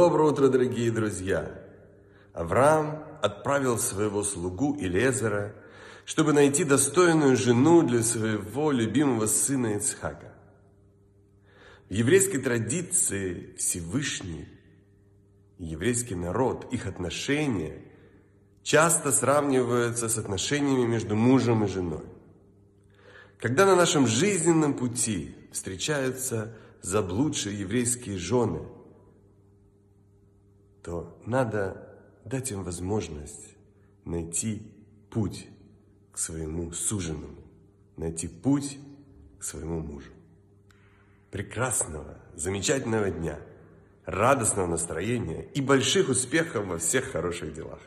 Доброе утро, дорогие друзья! Авраам отправил своего слугу Илезера, чтобы найти достойную жену для своего любимого сына Ицхака. В еврейской традиции Всевышний, еврейский народ, их отношения часто сравниваются с отношениями между мужем и женой. Когда на нашем жизненном пути встречаются заблудшие еврейские жены – то надо дать им возможность найти путь к своему суженому, найти путь к своему мужу. Прекрасного, замечательного дня, радостного настроения и больших успехов во всех хороших делах.